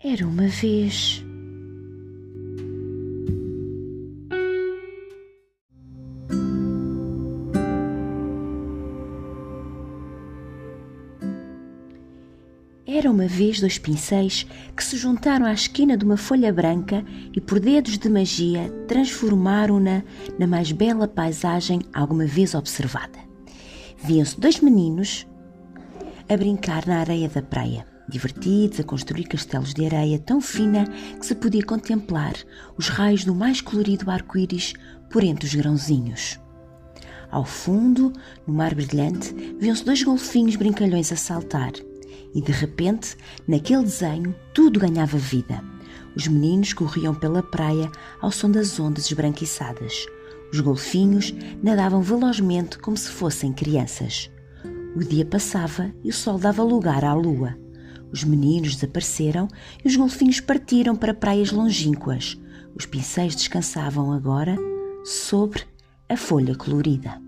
Era uma vez. Era uma vez dois pincéis que se juntaram à esquina de uma folha branca e, por dedos de magia, transformaram-na na mais bela paisagem alguma vez observada. Viam-se dois meninos a brincar na areia da praia, divertidos a construir castelos de areia tão fina que se podia contemplar os raios do mais colorido arco-íris por entre os grãozinhos. Ao fundo, no mar brilhante, viam-se dois golfinhos brincalhões a saltar e de repente, naquele desenho, tudo ganhava vida. Os meninos corriam pela praia ao som das ondas esbranquiçadas. Os golfinhos nadavam velozmente como se fossem crianças. O dia passava e o sol dava lugar à lua. Os meninos desapareceram e os golfinhos partiram para praias longínquas. Os pincéis descansavam agora sobre a folha colorida.